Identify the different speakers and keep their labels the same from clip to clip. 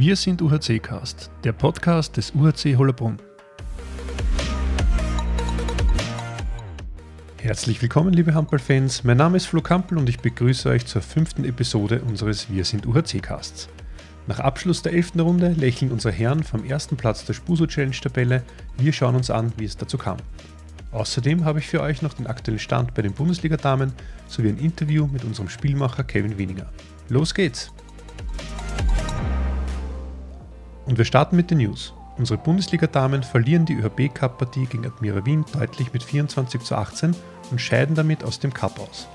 Speaker 1: Wir sind UHC Cast, der Podcast des UHC Hollerbrunn. Herzlich willkommen, liebe Handballfans. Mein Name ist Flo Kampel und ich begrüße euch zur fünften Episode unseres Wir sind UHC Casts. Nach Abschluss der elften Runde lächeln unsere Herren vom ersten Platz der Spuso Challenge Tabelle. Wir schauen uns an, wie es dazu kam. Außerdem habe ich für euch noch den aktuellen Stand bei den Bundesliga-Damen sowie ein Interview mit unserem Spielmacher Kevin Weniger. Los geht's! Und wir starten mit den News. Unsere Bundesliga-Damen verlieren die ÖHB-Cup-Partie gegen Admira Wien deutlich mit 24 zu 18 und scheiden damit aus dem Cup aus.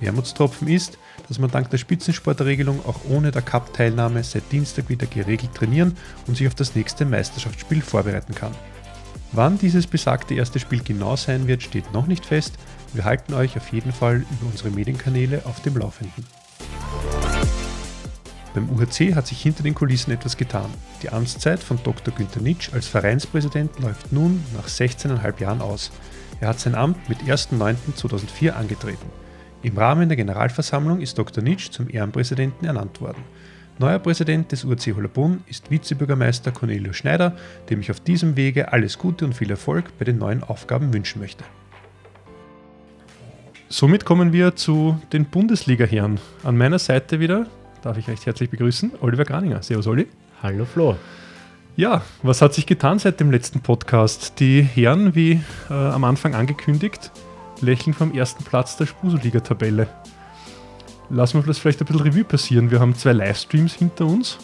Speaker 1: Wermutstropfen ist, dass man dank der Spitzensportregelung auch ohne der Cup-Teilnahme seit Dienstag wieder geregelt trainieren und sich auf das nächste Meisterschaftsspiel vorbereiten kann. Wann dieses besagte erste Spiel genau sein wird, steht noch nicht fest. Wir halten euch auf jeden Fall über unsere Medienkanäle auf dem Laufenden. Beim UHC hat sich hinter den Kulissen etwas getan. Die Amtszeit von Dr. Günter Nitsch als Vereinspräsident läuft nun nach 16,5 Jahren aus. Er hat sein Amt mit 1.9.2004 angetreten. Im Rahmen der Generalversammlung ist Dr. Nitsch zum Ehrenpräsidenten ernannt worden. Neuer Präsident des UAC Hollerbrunn ist Vizebürgermeister Cornelio Schneider, dem ich auf diesem Wege alles Gute und viel Erfolg bei den neuen Aufgaben wünschen möchte. Somit kommen wir zu den Bundesliga-Herren. An meiner Seite wieder darf ich recht herzlich begrüßen. Oliver Graninger. Servus, Olli.
Speaker 2: Hallo, Flo.
Speaker 1: Ja, was hat sich getan seit dem letzten Podcast? Die Herren, wie äh, am Anfang angekündigt, lächeln vom ersten Platz der Spuso-Liga-Tabelle. Lassen wir das vielleicht ein bisschen Revue passieren. Wir haben zwei Livestreams hinter uns.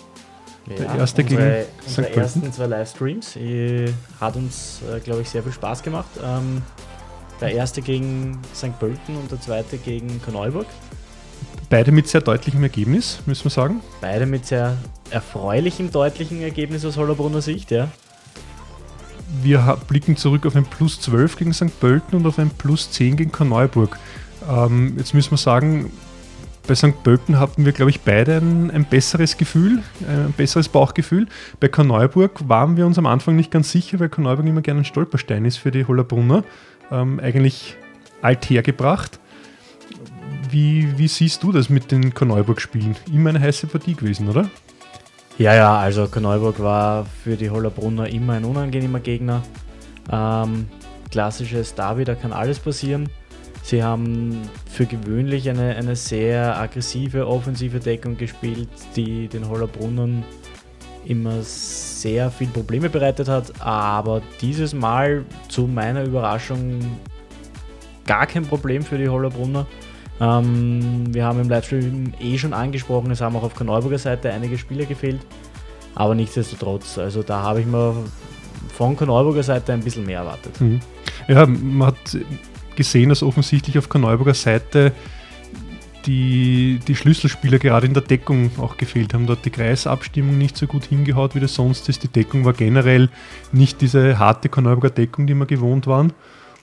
Speaker 2: Ja, der erste unsere, gegen unsere ersten zwei Livestreams äh, hat uns, äh, glaube ich, sehr viel Spaß gemacht. Ähm, der erste gegen St. Pölten und der zweite gegen Korneuburg.
Speaker 1: Beide mit sehr deutlichem Ergebnis, müssen wir sagen.
Speaker 2: Beide mit sehr erfreulichem, deutlichem Ergebnis aus Hollerbrunner Sicht, ja.
Speaker 1: Wir blicken zurück auf ein Plus 12 gegen St. Pölten und auf ein Plus 10 gegen Korneuburg. Ähm, jetzt müssen wir sagen, bei St. Pölten hatten wir, glaube ich, beide ein, ein, besseres Gefühl, ein besseres Bauchgefühl. Bei Korneuburg waren wir uns am Anfang nicht ganz sicher, weil Korneuburg immer gerne ein Stolperstein ist für die Hollerbrunner. Ähm, eigentlich althergebracht. Wie, wie siehst du das mit den Korneuburg-Spielen? Immer eine heiße Partie gewesen, oder?
Speaker 2: Ja, ja, also Korneuburg war für die Hollerbrunner immer ein unangenehmer Gegner. Ähm, klassisches Derby, da kann alles passieren. Sie haben für gewöhnlich eine, eine sehr aggressive offensive Deckung gespielt, die den Hollerbrunnern immer sehr viel Probleme bereitet hat, aber dieses Mal zu meiner Überraschung gar kein Problem für die Hollerbrunner. Ähm, wir haben im Livestream eh schon angesprochen, es haben auch auf der Neuburger Seite einige Spieler gefehlt. Aber nichtsdestotrotz, also da habe ich mir von Korneuburger Seite ein bisschen mehr erwartet. Mhm.
Speaker 1: Ja, man hat gesehen, dass offensichtlich auf Korneuburger Seite die, die Schlüsselspieler gerade in der Deckung auch gefehlt haben. Dort die Kreisabstimmung nicht so gut hingehaut, wie das sonst ist. Die Deckung war generell nicht diese harte Korneuburger Deckung, die wir gewohnt waren.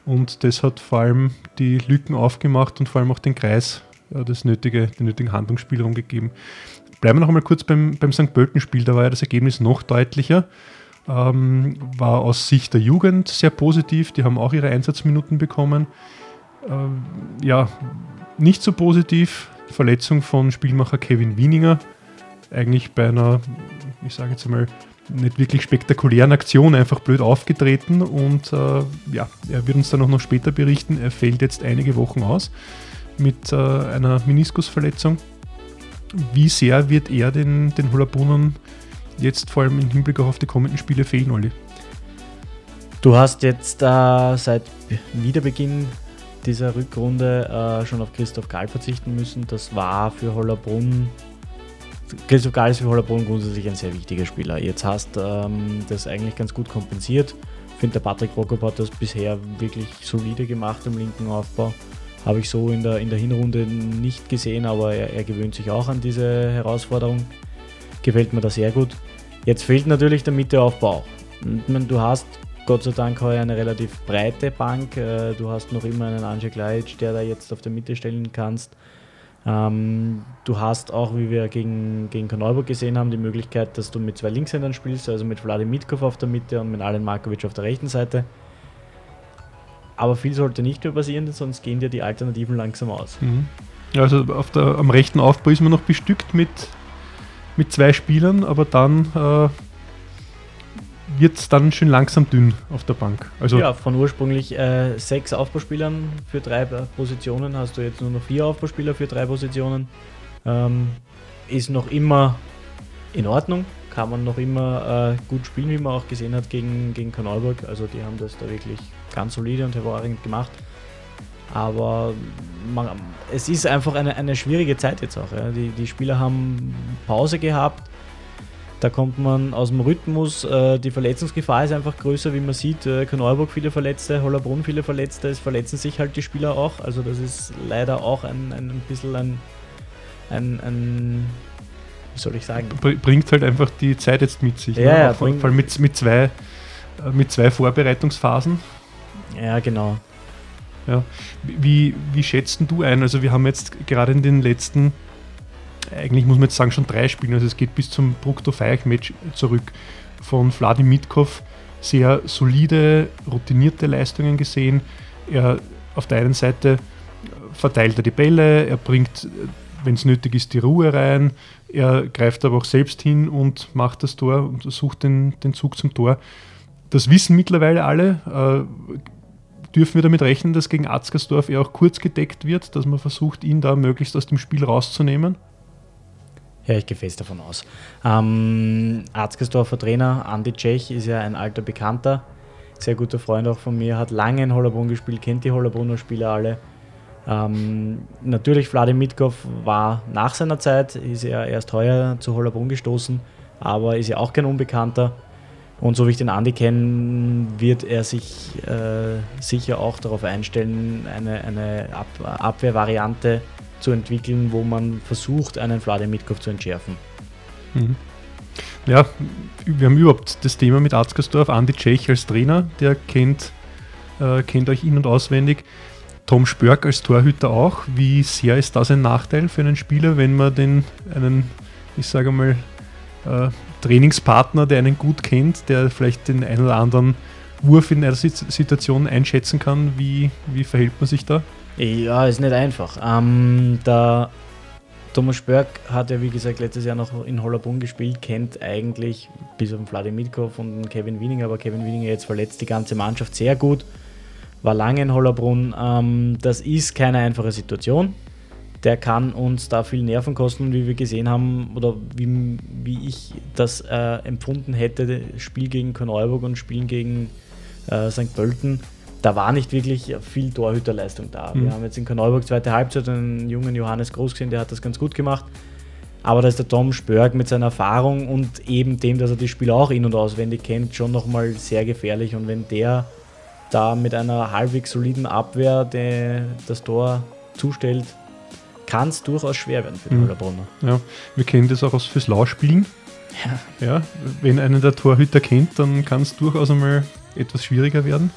Speaker 1: Und das hat vor allem die Lücken aufgemacht und vor allem auch den Kreis ja, das nötige, den nötigen Handlungsspielraum gegeben. Bleiben wir noch einmal kurz beim, beim St. Pölten-Spiel, da war ja das Ergebnis noch deutlicher. Ähm, war aus Sicht der Jugend sehr positiv, die haben auch ihre Einsatzminuten bekommen. Ähm, ja, nicht so positiv, Verletzung von Spielmacher Kevin Wieninger, eigentlich bei einer, ich sage jetzt einmal, nicht wirklich spektakulären Aktion einfach blöd aufgetreten und äh, ja, er wird uns dann auch noch später berichten, er fällt jetzt einige Wochen aus mit äh, einer Meniskusverletzung. Wie sehr wird er den, den Hullabrunern jetzt vor allem im Hinblick auf die kommenden Spiele fehlen, Olli?
Speaker 2: Du hast jetzt äh, seit Wiederbeginn dieser Rückrunde äh, schon auf Christoph Gahl verzichten müssen. Das war für Hollerbrunn Christoph Gahl ist für Hollerbrunn grundsätzlich ein sehr wichtiger Spieler. Jetzt hast ähm, das eigentlich ganz gut kompensiert. Ich finde, der Patrick Prokop hat das bisher wirklich solide gemacht im linken Aufbau. Habe ich so in der, in der Hinrunde nicht gesehen, aber er, er gewöhnt sich auch an diese Herausforderung. Gefällt mir das sehr gut. Jetzt fehlt natürlich der Mitteaufbau du hast Gott sei Dank heuer eine relativ breite Bank. Äh, du hast noch immer einen Anje Klajic, der da jetzt auf der Mitte stellen kannst. Ähm, du hast auch, wie wir gegen, gegen Korneuburg gesehen haben, die Möglichkeit, dass du mit zwei Linkshändern spielst, also mit Vladimir Mitkov auf der Mitte und mit Alen Markovic auf der rechten Seite. Aber viel sollte nicht mehr passieren, sonst gehen dir die Alternativen langsam aus.
Speaker 1: Mhm. Also auf der, am rechten Aufbau ist man noch bestückt mit mit zwei Spielern, aber dann äh, wird es dann schön langsam dünn auf der Bank.
Speaker 2: Also ja, von ursprünglich äh, sechs Aufbauspielern für drei Positionen hast du jetzt nur noch vier Aufbauspieler für drei Positionen. Ähm, ist noch immer in Ordnung, kann man noch immer äh, gut spielen, wie man auch gesehen hat gegen, gegen Kanalburg. Also die haben das da wirklich ganz solide und hervorragend gemacht. Aber man, es ist einfach eine, eine schwierige Zeit jetzt auch. Ja. Die, die Spieler haben Pause gehabt. Da kommt man aus dem Rhythmus. Äh, die Verletzungsgefahr ist einfach größer, wie man sieht. Äh, Korneuburg viele Verletzte, Hollerbrunn viele Verletzte. Es verletzen sich halt die Spieler auch. Also das ist leider auch ein, ein, ein bisschen ein, ein, ein wie soll ich sagen?
Speaker 1: Bringt halt einfach die Zeit jetzt mit sich.
Speaker 2: Ja, ne? ja,
Speaker 1: vor allem mit, mit, zwei, äh, mit zwei Vorbereitungsphasen.
Speaker 2: Ja, genau.
Speaker 1: Ja. Wie, wie schätzt du ein? Also wir haben jetzt gerade in den letzten, eigentlich muss man jetzt sagen, schon drei Spielen, also es geht bis zum Brukto Feich-Match zurück, von Vladim Mitkov sehr solide, routinierte Leistungen gesehen. Er auf der einen Seite verteilt er die Bälle, er bringt, wenn es nötig ist, die Ruhe rein, er greift aber auch selbst hin und macht das Tor und sucht den, den Zug zum Tor. Das wissen mittlerweile alle. Äh, dürfen wir damit rechnen, dass gegen Atzgersdorf er auch kurz gedeckt wird, dass man versucht, ihn da möglichst aus dem Spiel rauszunehmen?
Speaker 2: Ja, ich gehe fest davon aus. Ähm, Arzgersdorfer Trainer Andi Tschech ist ja ein alter Bekannter, sehr guter Freund auch von mir, hat lange in Hollerbrunn gespielt, kennt die Hollerbrunner Spieler alle. Ähm, natürlich, Vladim Mitkov war nach seiner Zeit, ist er erst heuer zu Hollerbrunn gestoßen, aber ist ja auch kein Unbekannter. Und so wie ich den Andi kenne, wird er sich äh, sicher auch darauf einstellen, eine, eine Ab Abwehrvariante zu entwickeln, wo man versucht, einen Vladimir Mitkov zu entschärfen.
Speaker 1: Mhm. Ja, wir haben überhaupt das Thema mit Arzgersdorf. Andi Tschech als Trainer, der kennt, äh, kennt euch in- und auswendig. Tom Spörk als Torhüter auch. Wie sehr ist das ein Nachteil für einen Spieler, wenn man den einen, ich sage mal, äh, Trainingspartner, der einen gut kennt, der vielleicht den einen oder anderen Wurf in einer Situation einschätzen kann. Wie, wie verhält man sich da?
Speaker 2: Ja, ist nicht einfach. Ähm, der Thomas Spörk hat ja, wie gesagt, letztes Jahr noch in Hollerbrunn gespielt, kennt eigentlich bis auf Vladimir Mitkov und Kevin Wieninger, aber Kevin Wieninger jetzt verletzt die ganze Mannschaft sehr gut, war lange in Hollerbrunn. Ähm, das ist keine einfache Situation der kann uns da viel Nerven kosten, wie wir gesehen haben, oder wie, wie ich das äh, empfunden hätte, Spiel gegen Korneuburg und Spielen gegen äh, St. Pölten. Da war nicht wirklich viel Torhüterleistung da. Mhm. Wir haben jetzt in Korneuburg zweite Halbzeit einen jungen Johannes Groß gesehen, der hat das ganz gut gemacht. Aber da ist der Tom Spörg mit seiner Erfahrung und eben dem, dass er die Spieler auch in- und auswendig kennt, schon nochmal sehr gefährlich. Und wenn der da mit einer halbwegs soliden Abwehr das Tor zustellt, kann es durchaus schwer werden für die mhm.
Speaker 1: Ja, wir kennen das auch aus fürs Lauspielen. Ja. ja. Wenn einen der Torhüter kennt, dann kann es durchaus einmal etwas schwieriger werden.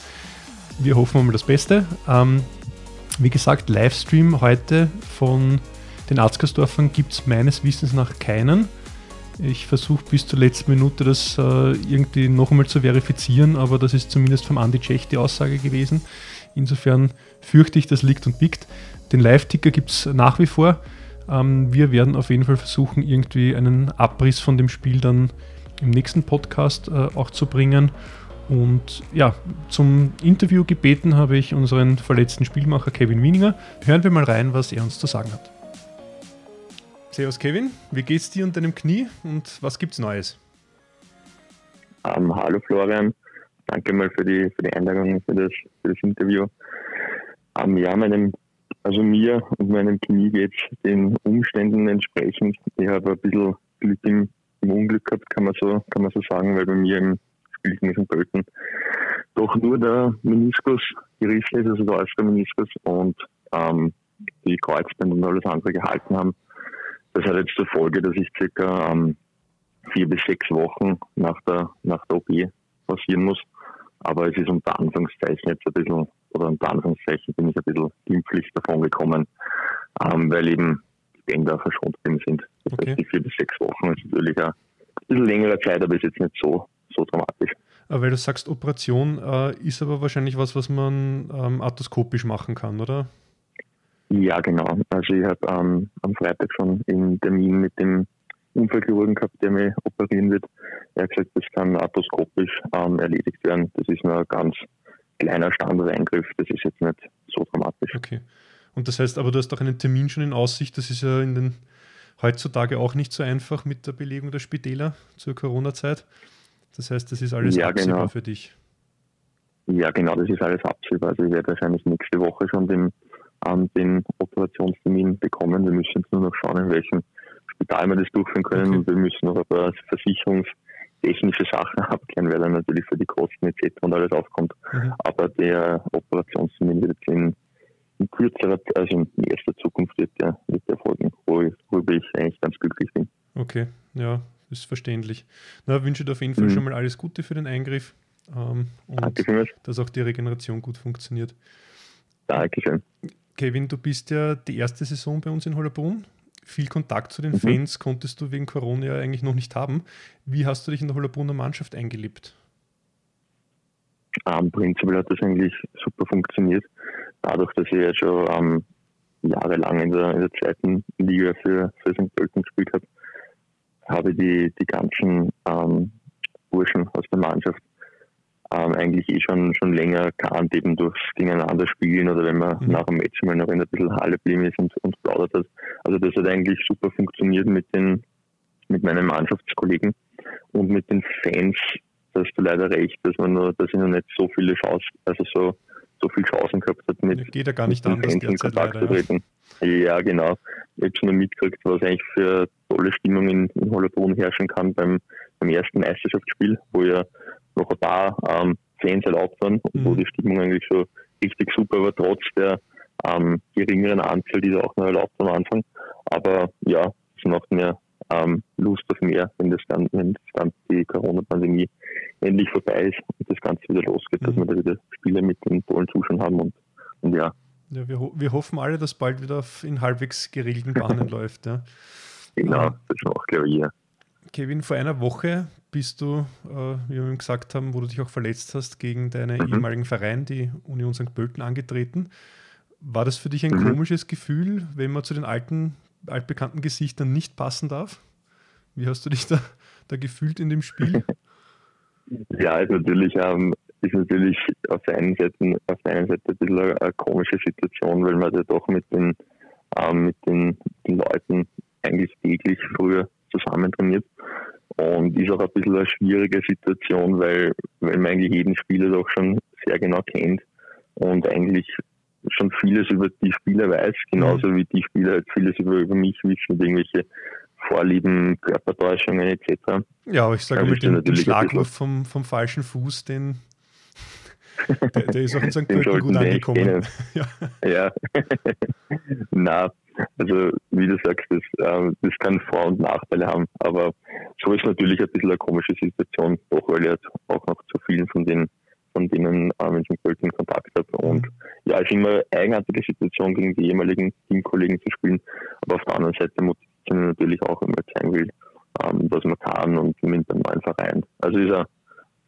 Speaker 1: Wir hoffen mal das Beste. Ähm, wie gesagt, Livestream heute von den Arzgersdorfern gibt es meines Wissens nach keinen. Ich versuche bis zur letzten Minute das äh, irgendwie noch einmal zu verifizieren, aber das ist zumindest vom Andi Tschech die Aussage gewesen. Insofern fürchte ich, das liegt und biegt. Den Live-Ticker gibt es nach wie vor. Ähm, wir werden auf jeden Fall versuchen, irgendwie einen Abriss von dem Spiel dann im nächsten Podcast äh, auch zu bringen. Und ja, zum Interview gebeten habe ich unseren verletzten Spielmacher Kevin Wieninger. Hören wir mal rein, was er uns zu sagen hat. Servus Kevin, wie geht's dir und deinem Knie und was gibt's Neues?
Speaker 3: Um, ähm, hallo Florian, danke mal für die, für die Einladung für das, für das Interview. Um, ähm, ja, meinem also mir und meinem Knie geht es den Umständen entsprechend. Ich habe ein bisschen Glück im, im, Unglück gehabt, kann man so, kann man so sagen, weil bei mir im St. Pölten doch nur der Meniskus gerissen ist, also der äußere Meniskus und ähm, die Kreuzbänder und alles andere gehalten haben. Das hat jetzt zur Folge, dass ich circa ähm, vier bis sechs Wochen nach der, nach der OP passieren muss. Aber es ist unter Anführungszeichen jetzt ein bisschen oder unter Anführungszeichen bin ich ein bisschen glimpflich davon gekommen, ähm, weil eben die Bänder verschont sind. Das okay. heißt, die vier bis sechs Wochen ist natürlich ein bisschen längere Zeit, aber ist jetzt nicht so, so dramatisch.
Speaker 1: Weil du sagst, Operation äh, ist aber wahrscheinlich was, was man ähm, arthroskopisch machen kann, oder?
Speaker 3: Ja, genau. Also ich habe ähm, am Freitag schon einen Termin mit dem Unfallchirurgen gehabt, der mich operieren wird. Er hat gesagt, das kann arthroskopisch ähm, erledigt werden. Das ist nur ein ganz kleiner Standardeingriff. Das ist jetzt nicht so dramatisch.
Speaker 1: Okay. Und das heißt aber, du hast auch einen Termin schon in Aussicht. Das ist ja in den heutzutage auch nicht so einfach mit der Belegung der Spitäler zur Corona-Zeit. Das heißt, das ist alles
Speaker 3: Ja,
Speaker 1: absehbar
Speaker 3: genau.
Speaker 1: für dich.
Speaker 3: Ja, genau, das ist alles absehbar. Also ich werde wahrscheinlich nächste Woche schon den, ähm, den Operationstermin bekommen. Wir müssen jetzt nur noch schauen, in welchem Spital wir das durchführen können.
Speaker 1: Okay.
Speaker 3: Und wir müssen noch ein paar versicherungstechnische Sachen abklären, weil dann natürlich für die Kosten etc. und alles aufkommt.
Speaker 1: Mhm.
Speaker 3: Aber der Operationstermin wird jetzt in, in kürzerer, also in erster Zukunft wird der, wird der folgen, wo- worüber ich eigentlich ganz glücklich bin.
Speaker 1: Okay, ja, ist verständlich. Na, wünsche dir auf jeden Fall
Speaker 3: Mhm.
Speaker 1: schon mal alles Gute für den Eingriff ähm, und
Speaker 3: Danke vielmals.
Speaker 1: dass auch die Regeneration gut funktioniert.
Speaker 3: Dankeschön.
Speaker 1: Kevin, du bist ja die erste Saison bei uns in Hollerbrunn. Viel Kontakt zu den
Speaker 3: Mhm.
Speaker 1: Fans konntest du wegen Corona ja eigentlich noch nicht haben. Wie hast du dich in der Hollerbrunner Mannschaft eingelebt?
Speaker 3: Ähm, prinzipiell hat das eigentlich super funktioniert. Dadurch, dass ich ja schon ähm, jahrelang in der, in der zweiten Liga für, für St. Pölten gespielt habe, habe ich die, die ganzen ähm, Burschen aus der Mannschaft ähm, eigentlich eh schon, schon länger kannt, eben durchs Gegeneinander spielen oder wenn man
Speaker 1: Mhm.
Speaker 3: nach dem Match mal noch in ein bisschen Halle geblieben ist und, und plaudert hat. Also das hat eigentlich super funktioniert mit den mit meinen Mannschaftskollegen und mit den Fans, da hast du leider recht, dass man nur, dass ich noch nicht so viele Chancen, also so, so viele Chancen gehabt hat mit,
Speaker 1: Geht ja gar nicht
Speaker 3: mit
Speaker 1: anders
Speaker 3: den Fans in Kontakt zu
Speaker 1: Ja.
Speaker 3: treten. Ja, genau. Ich habe schon mitgekriegt, was eigentlich für tolle Stimmung in, in Hollerbrunn herrschen kann beim, beim ersten Meisterschaftsspiel, wo ja noch ein paar ähm, Fans erlaubt waren und wo
Speaker 1: Mhm.
Speaker 3: die Stimmung eigentlich schon richtig super war, trotz der ähm, geringeren Anzahl, die da auch noch erlaubt am Anfang. Aber ja, es macht mir ähm, Lust auf mehr, wenn das dann, wenn das dann die Corona-Pandemie endlich vorbei ist und das Ganze wieder losgeht, dass
Speaker 1: Mhm.
Speaker 3: wir da wieder Spiele mit den tollen Zuschauern haben und, und ja,
Speaker 1: Ja, wir, ho wir hoffen alle, dass bald wieder in halbwegs geregelten Bahnen läuft. Ja.
Speaker 3: Genau, das macht glaube ich ja.
Speaker 1: Kevin, vor einer Woche bist du, äh, wie wir ihm gesagt haben, wo du dich auch verletzt hast, gegen deinen
Speaker 3: Mhm.
Speaker 1: ehemaligen Verein, die Union St. Pölten, angetreten. War das für dich ein
Speaker 3: Mhm.
Speaker 1: komisches Gefühl, wenn man zu den alten, altbekannten Gesichtern nicht passen darf? Wie hast du dich da, da gefühlt in dem Spiel?
Speaker 3: Ja, ist natürlich, ähm, ist natürlich auf der einen Seite, auf der einen Seite ein bisschen eine, eine komische Situation, weil man ja doch mit den, ähm, mit den, den Leuten eigentlich täglich früher zusammen trainiert. Und ist auch ein bisschen eine schwierige Situation, weil, weil man eigentlich jeden Spieler doch schon sehr genau kennt und eigentlich schon vieles über die Spieler weiß, genauso wie die Spieler halt vieles über, über mich wissen, irgendwelche Vorlieben, Körpertäuschungen etc.
Speaker 1: Ja, aber ich sage den, den
Speaker 3: natürlich ein
Speaker 1: Schlagwurf vom, vom falschen Fuß, den, der, der ist auch in St. Pölten gut angekommen. Ja.
Speaker 3: Ja, na, also wie du sagst, das, ähm, das kann Vor- und Nachteile haben, aber so ist natürlich ein bisschen eine komische Situation, doch weil ich halt auch noch zu vielen von den von denen ähm, in St. Pölten in Kontakt habe. Und ja, es ist immer eine eigenartige Situation, gegen die ehemaligen Teamkollegen zu spielen, aber auf der anderen Seite motiviert natürlich auch, wenn man zeigen will, ähm, was man kann und mit einem neuen Verein. Also ist eine, auf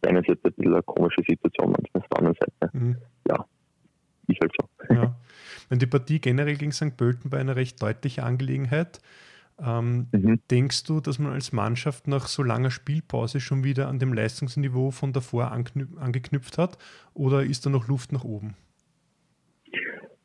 Speaker 3: der einen Seite ein bisschen eine komische Situation, manchmal auf der anderen Seite
Speaker 1: Mhm.
Speaker 3: ist halt so.
Speaker 1: Wenn die Partie generell gegen St. Pölten war eine recht deutliche Angelegenheit. Ähm,
Speaker 3: Mhm.
Speaker 1: Denkst du, dass man als Mannschaft nach so langer Spielpause schon wieder an dem Leistungsniveau von davor angeknüpft hat? Oder ist da noch Luft nach oben?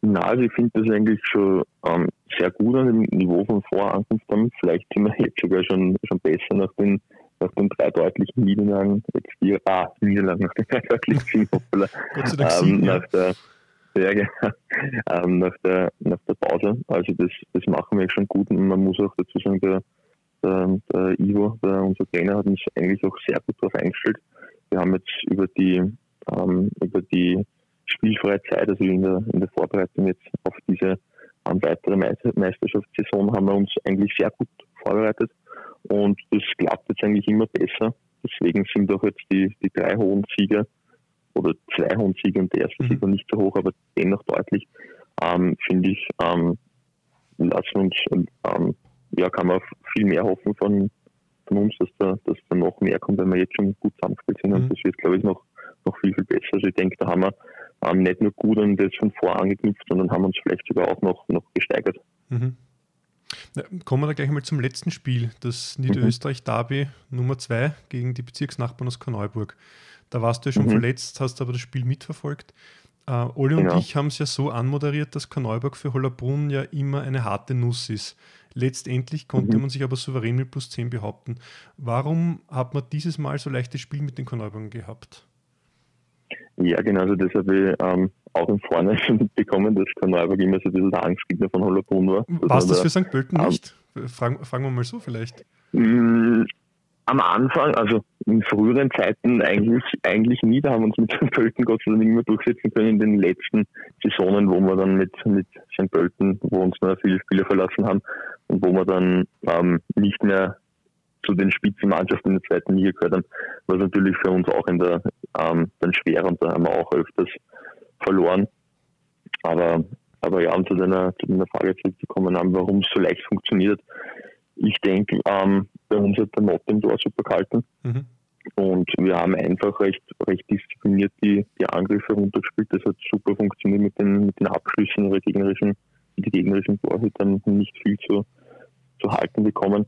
Speaker 3: Na, also ich finde das eigentlich schon ähm, sehr gut an dem Niveau von Vorankunft haben. Vielleicht sind wir jetzt sogar schon, schon besser nach den, nach den drei deutlichen Niederlagen. Jetzt die, ah, Niederlagen nach den drei deutlichen hoppala.
Speaker 1: Gott sei Dank
Speaker 3: ähm, nach der, genau, ähm, nach der, nach der Pause. Also das, das machen wir schon gut und man muss auch dazu sagen, der, der, der Ivo, der, unser Trainer, hat uns eigentlich auch sehr gut darauf eingestellt. Wir haben jetzt über die, ähm, über die spielfreie Zeit, also in der, in der Vorbereitung jetzt auf diese ähm, weitere Meister Meisterschaftssaison haben wir uns eigentlich sehr gut vorbereitet und das klappt jetzt eigentlich immer besser. Deswegen sind auch jetzt die, die drei hohen Sieger oder zwei hohen Sieger und der erste
Speaker 1: Mhm.
Speaker 3: Sieg war nicht so hoch, aber dennoch deutlich, ähm, finde ich, ähm, lassen uns, ähm, ja, kann man viel mehr hoffen von, von uns, dass da, dass da noch mehr kommt, weil wir jetzt schon gut zusammengespielt sind
Speaker 1: Mhm.
Speaker 3: und das wird, glaube ich, noch, noch viel, viel besser. Also ich denke, da haben wir ähm, nicht nur gut an das von vor angeknüpft, sondern haben uns vielleicht sogar auch noch, noch gesteigert.
Speaker 1: Mhm. Na, kommen wir da gleich mal zum letzten Spiel, das Niederösterreich-Derby Nummer 2 gegen die Bezirksnachbarn aus Korneuburg. Da warst du ja schon mhm. verletzt, hast aber das Spiel mitverfolgt. Uh, Olli genau. und ich haben es ja so anmoderiert, dass Korneuburg für Hollerbrunn ja immer eine harte Nuss ist. Letztendlich konnte mhm. man sich aber souverän mit plus 10 behaupten. Warum hat man dieses Mal so leichtes Spiel mit den Korneuburgern gehabt?
Speaker 3: Ja, genau, also das habe ich ähm, auch im Vorne schon mitbekommen, dass Korneuburg immer so ein bisschen der Angstgegner von Hollerbrunn war.
Speaker 1: War es das für St. Pölten ähm, nicht? Fragen, fragen wir mal so vielleicht.
Speaker 3: Am Anfang, also in früheren Zeiten eigentlich, eigentlich nie. Da haben wir uns mit St. Pölten Gott sei Dank immer durchsetzen können in den letzten Saisonen, wo wir dann mit, mit St. Pölten, wo uns noch viele Spieler verlassen haben und wo wir dann ähm, nicht mehr zu den Spitzenmannschaften in der zweiten Liga gehört haben, was natürlich für uns auch in der ähm, dann schwer und da haben wir auch öfters verloren. Aber aber ja, um zu deiner, zu deiner Frage zurückzukommen, warum es so leicht funktioniert. Ich denke, ähm, bei uns hat der Motto im Tor super gehalten. Mhm. Und wir haben einfach recht, recht diszipliniert die, die Angriffe runtergespielt. Das hat super funktioniert mit den, mit den Abschlüssen ihrer gegnerischen, die gegnerischen Torhütern nicht viel zu, zu halten bekommen.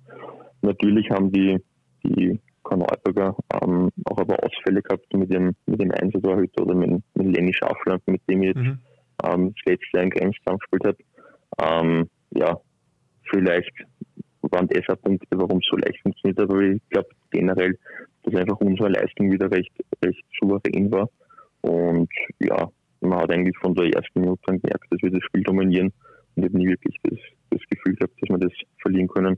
Speaker 3: Natürlich haben die, die Korneuburger ähm, auch aber Ausfälle gehabt mit dem, mit dem Einzeltorhüter oder mit, mit Lenny Schaffler, mit dem ich jetzt mhm. ähm, das letzte Jahr in Grenzkampf gespielt habe. Ähm, ja, vielleicht waren das auch Punkte, warum es so leicht funktioniert hat, aber ich glaube generell, dass einfach unsere Leistung wieder recht, recht souverän war. Und ja, man hat eigentlich von der ersten Minute an gemerkt, dass wir das Spiel dominieren und ich habe nie wirklich das, das Gefühl gehabt, dass wir das verlieren können.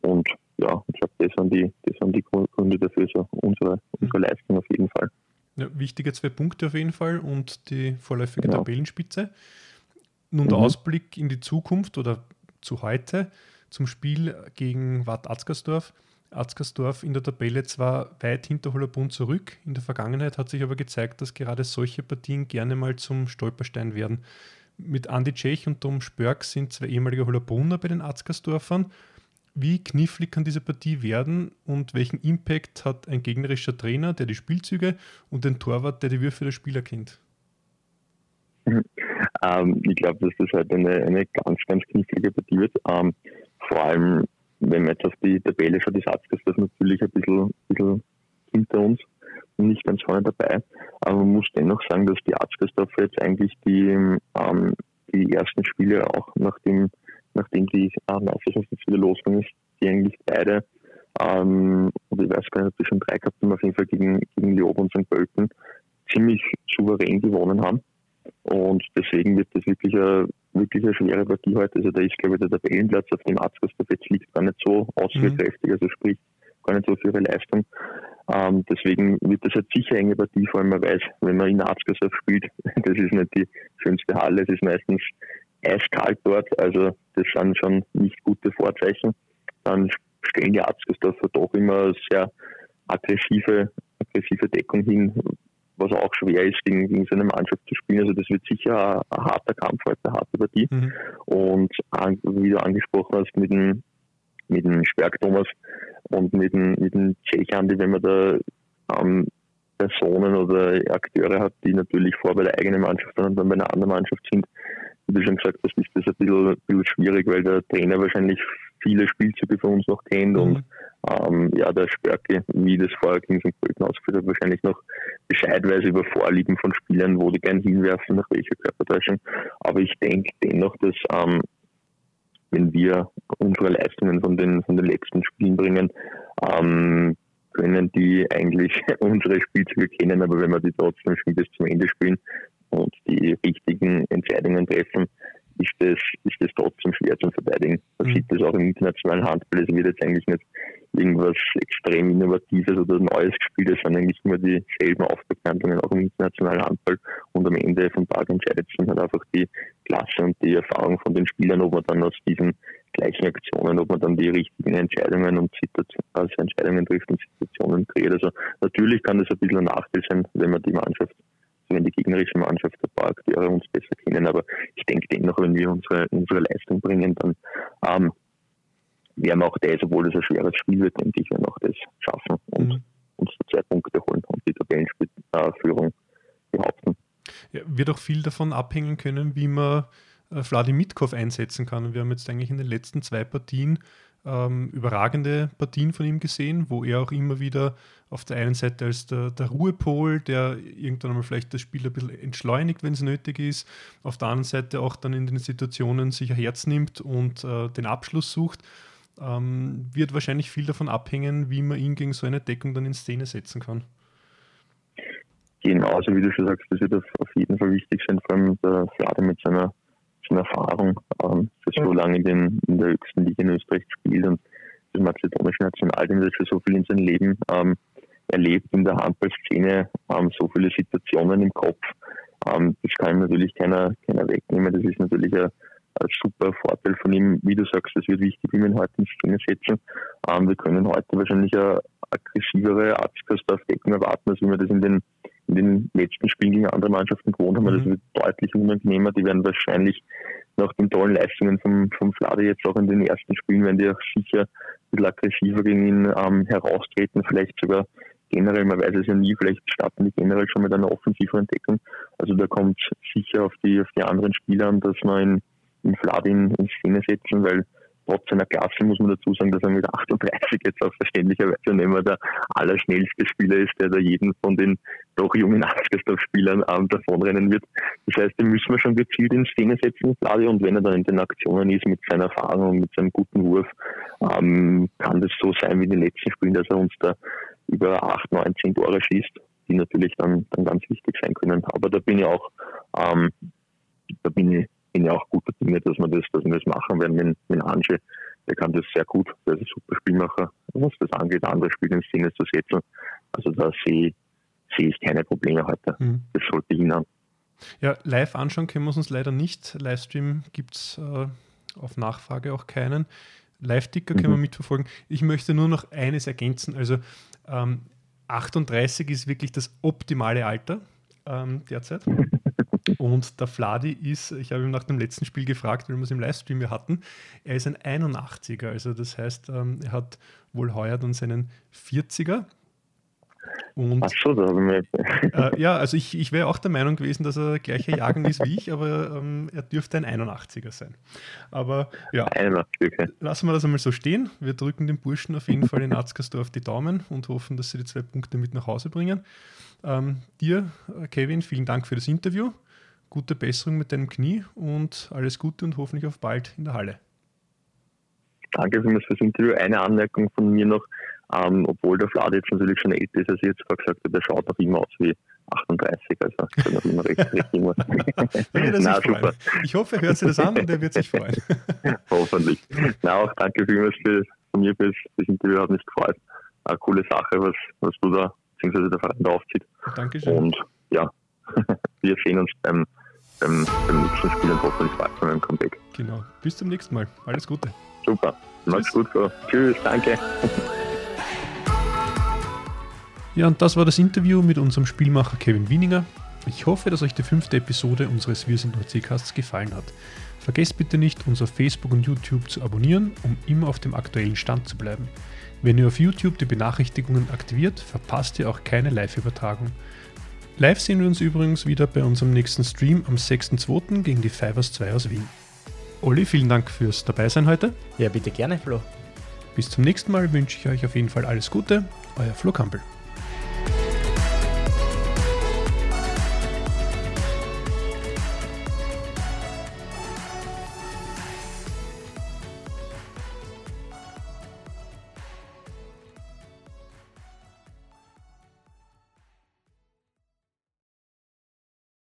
Speaker 3: Und ja, ich glaube, das sind die, das sind die Gründe dafür, so unsere, unsere Leistung auf jeden Fall.
Speaker 1: Ja, wichtige zwei Punkte auf jeden Fall und die vorläufige ja. Tabellenspitze. Nun der mhm. Ausblick in die Zukunft oder zu heute zum Spiel gegen Watt Atzgersdorf. Atzgersdorf in der Tabelle zwar weit hinter Hollerbrunn zurück, in der Vergangenheit hat sich aber gezeigt, dass gerade solche Partien gerne mal zum Stolperstein werden. Mit Andy Tschech und Tom Spörk sind zwei ehemalige Hollerbrunner bei den Atzgersdorfern. Wie knifflig kann diese Partie werden und welchen Impact hat ein gegnerischer Trainer, der die Spielzüge und den Torwart, der die Würfe der Spieler kennt?
Speaker 3: Ähm, ich glaube, dass das halt eine, eine ganz, ganz knifflige Partie wird. Ähm, vor allem, wenn man jetzt auf die Tabelle schaut, ist Arztgast natürlich ein bisschen, bisschen hinter uns und nicht ganz vorne dabei. Aber man muss dennoch sagen, dass die Arztgastorf jetzt eigentlich die, ähm, die ersten Spiele auch nach dem, nachdem die äh, Meisterschaft jetzt wieder losgegangen ist, die eigentlich beide, ähm, und ich weiß gar nicht, ob die schon drei gehabt haben, auf jeden Fall gegen, gegen Leob und St. Pölten, ziemlich souverän gewonnen haben. Und deswegen wird das wirklich eine, wirklich eine schwere Partie heute. Also da ist, glaube ich, der Tabellenplatz, auf dem Arztgasthof jetzt liegt, gar nicht so aussagekräftig, also sprich gar nicht so für ihre Leistung. Ähm, deswegen wird das halt sicher enge Partie, vor allem man weiß, wenn man in Arztgasthof spielt, das ist nicht die schönste Halle, es ist meistens eiskalt dort, also das sind schon nicht gute Vorzeichen. Dann stellen die Arztgastdorfer doch immer sehr aggressive, aggressive Deckung hin, was auch schwer ist, gegen, gegen seine Mannschaft zu spielen. Also das wird sicher ein, ein harter Kampf heute, eine harte Partie. Mhm. Und an, wie du angesprochen hast, mit dem, mit dem Sperk Thomas und mit dem, mit dem Tschechandi, wenn man da ähm, Personen oder Akteure hat, die natürlich vor bei der eigenen Mannschaft und dann bei einer anderen Mannschaft sind, wie du schon gesagt hast, ist das ein bisschen, ein bisschen schwierig, weil der Trainer wahrscheinlich viele Spielzüge von uns noch kennt mhm. und ähm, ja, der Spörke, wie das vorher gegen St. Pölten ausgeführt hat, wahrscheinlich noch Bescheid weiß über Vorlieben von Spielern, wo die gern hinwerfen, nach welcher Körpertäuschung. Aber ich denke dennoch, dass ähm, wenn wir unsere Leistungen von den, von den letzten Spielen bringen, ähm, können die eigentlich unsere Spielzüge kennen, aber wenn wir die trotzdem schon bis zum Ende spielen und die richtigen Entscheidungen treffen, ist das, ist das trotzdem schwer zu verteidigen. Man mhm. sieht das auch im internationalen Handball. Es wird jetzt eigentlich nicht irgendwas extrem Innovatives oder Neues gespielt. Es sind eigentlich immer dieselben Aufbekanntungen auch im internationalen Handball. Und am Ende vom Tag entscheidet sich dann halt einfach die Klasse und die Erfahrung von den Spielern, ob man dann aus diesen gleichen Aktionen, ob man dann die richtigen Entscheidungen und also Entscheidungen trifft und Situationen kreiert. Also natürlich kann das ein bisschen ein Nachteil sein, wenn man die Mannschaft wenn die gegnerische Mannschaft ein paar Akteure uns besser kennen. Aber ich denke dennoch, wenn wir unsere, unsere Leistung bringen, dann ähm, werden wir auch das, obwohl es ein schweres Spiel wird, denke ich, werden auch das schaffen und mhm. uns zwei Punkte holen und die Tabellenführung behaupten.
Speaker 1: Ja, wird auch viel davon abhängen können, wie man äh, Vladi Mitkov einsetzen kann. Und wir haben jetzt eigentlich in den letzten zwei Partien ähm, überragende Partien von ihm gesehen, wo er auch immer wieder auf der einen Seite als der, der Ruhepol, der irgendwann mal vielleicht das Spiel ein bisschen entschleunigt, wenn es nötig ist, auf der anderen Seite auch dann in den Situationen sich ein Herz nimmt und äh, den Abschluss sucht. Ähm, wird wahrscheinlich viel davon abhängen, wie man ihn gegen so eine Deckung dann in Szene setzen kann.
Speaker 3: Genauso wie du schon sagst, das wird auf jeden Fall wichtig sein, vor allem der Flade mit seiner seiner Erfahrung, ähm, für so lange in, den, in der höchsten Liga in Österreich gespielt und das mazedonische Nationalteam hat schon so viel in seinem Leben ähm, erlebt in der Handballszene, ähm, so viele Situationen im Kopf. Ähm, das kann natürlich keiner, keiner wegnehmen. Das ist natürlich ein, ein super Vorteil von ihm. Wie du sagst, es wird wichtig, wie wir ihn heute in Szene setzen. Ähm, wir können heute wahrscheinlich eine aggressivere Abschlussaufdeckung erwarten, als wie wir das in den in den letzten Spielen gegen andere Mannschaften gewohnt haben. Mhm. Das wird deutlich unangenehmer. Die werden wahrscheinlich nach den tollen Leistungen vom, vom Flade jetzt auch in den ersten Spielen, werden die auch sicher ein bisschen aggressiver gegen ihn ähm, heraustreten, vielleicht sogar generell, man weiß es ja nie, vielleicht starten die generell schon mit einer offensiven Entdeckung. Also da kommt sicher auf die, auf die anderen Spieler an, dass man in, in Flade in, Szene setzen, weil trotz seiner Klasse muss man dazu sagen, dass er mit 38 jetzt auch verständlicherweise nicht mehr der allerschnellste Spieler ist, der da jeden von den doch jungen Askersdorf-Spielern ähm, davonrennen wird. Das heißt, den müssen wir schon gezielt in Szene setzen, Flavio, und wenn er dann in den Aktionen ist mit seiner Erfahrung und mit seinem guten Wurf, ähm, kann das so sein wie in den letzten Spielen, dass er uns da über 8, 9, 10 Tore schießt, die natürlich dann, dann ganz wichtig sein können. Aber da bin ich auch, ähm, da bin ich bin ja auch guter Dinge, dass wir das, dass wir das machen werden mit, mit Ange. Der kann das sehr gut, der ist ein super Spielmacher, was das angeht, andere Spiele in Szene zu setzen. Also da sehe, sehe ich keine Probleme heute. Mhm. Das sollte hinhauen.
Speaker 1: Ja, live anschauen können wir uns leider nicht. Livestream gibt es äh, auf Nachfrage auch keinen. Live-Ticker können mhm. wir mitverfolgen. Ich möchte nur noch eines ergänzen. Also ähm, 38 ist wirklich das optimale Alter ähm, derzeit. Und der Fladi ist, ich habe ihn nach dem letzten Spiel gefragt, weil wir es im Livestream ja hatten, er ist ein 81er. Also das heißt, ähm, er hat wohl heuer dann seinen 40er. Und, Ach so, da haben wir äh, Ja, also ich, ich wäre auch der Meinung gewesen, dass er gleicher Jahrgang ist wie ich, aber ähm, er dürfte ein 81er sein. Aber ja, 81, okay. lassen wir das einmal so stehen. Wir drücken den Burschen auf jeden Fall in Arzgersdorf die Daumen und hoffen, dass sie die zwei Punkte mit nach Hause bringen. Ähm, dir, Kevin, vielen Dank für das Interview gute Besserung mit deinem Knie und alles Gute und hoffentlich auf bald in der Halle.
Speaker 3: Danke vielmals fürs Interview. Eine Anmerkung von mir noch, ähm, obwohl der Vlad jetzt natürlich schon älter ist, als ich jetzt vorher gesagt habe, der schaut noch immer aus wie 38, also noch immer recht, recht jung
Speaker 1: Na, super. Ich hoffe, er hört sich das an und er wird sich freuen.
Speaker 3: Hoffentlich. Na, auch danke vielmals für, von mir fürs, fürs Interview, hat mich gefreut. Eine coole Sache, was, was du da, beziehungsweise der Verein da aufzieht.
Speaker 1: Dankeschön.
Speaker 3: Und ja, wir sehen uns beim beim, beim nächsten Spiel und hoffentlich bald von einem Comeback.
Speaker 1: Genau. Bis zum nächsten Mal. Alles Gute.
Speaker 3: Super. Mach's gut. Tschüss. Danke.
Speaker 1: Ja, und das war das Interview mit unserem Spielmacher Kevin Wieninger. Ich hoffe, dass euch die fünfte Episode unseres Wir sind OC-Casts gefallen hat. Vergesst bitte nicht, uns auf Facebook und YouTube zu abonnieren, um immer auf dem aktuellen Stand zu bleiben. Wenn ihr auf YouTube die Benachrichtigungen aktiviert, verpasst ihr auch keine Live-Übertragung. Live sehen wir uns übrigens wieder bei unserem nächsten Stream am 6.2. gegen die Fivers 2 aus Wien. Olli, vielen Dank fürs Dabeisein heute.
Speaker 2: Ja, bitte gerne, Flo.
Speaker 1: Bis zum nächsten Mal wünsche ich euch auf jeden Fall alles Gute. Euer Flo Campbell.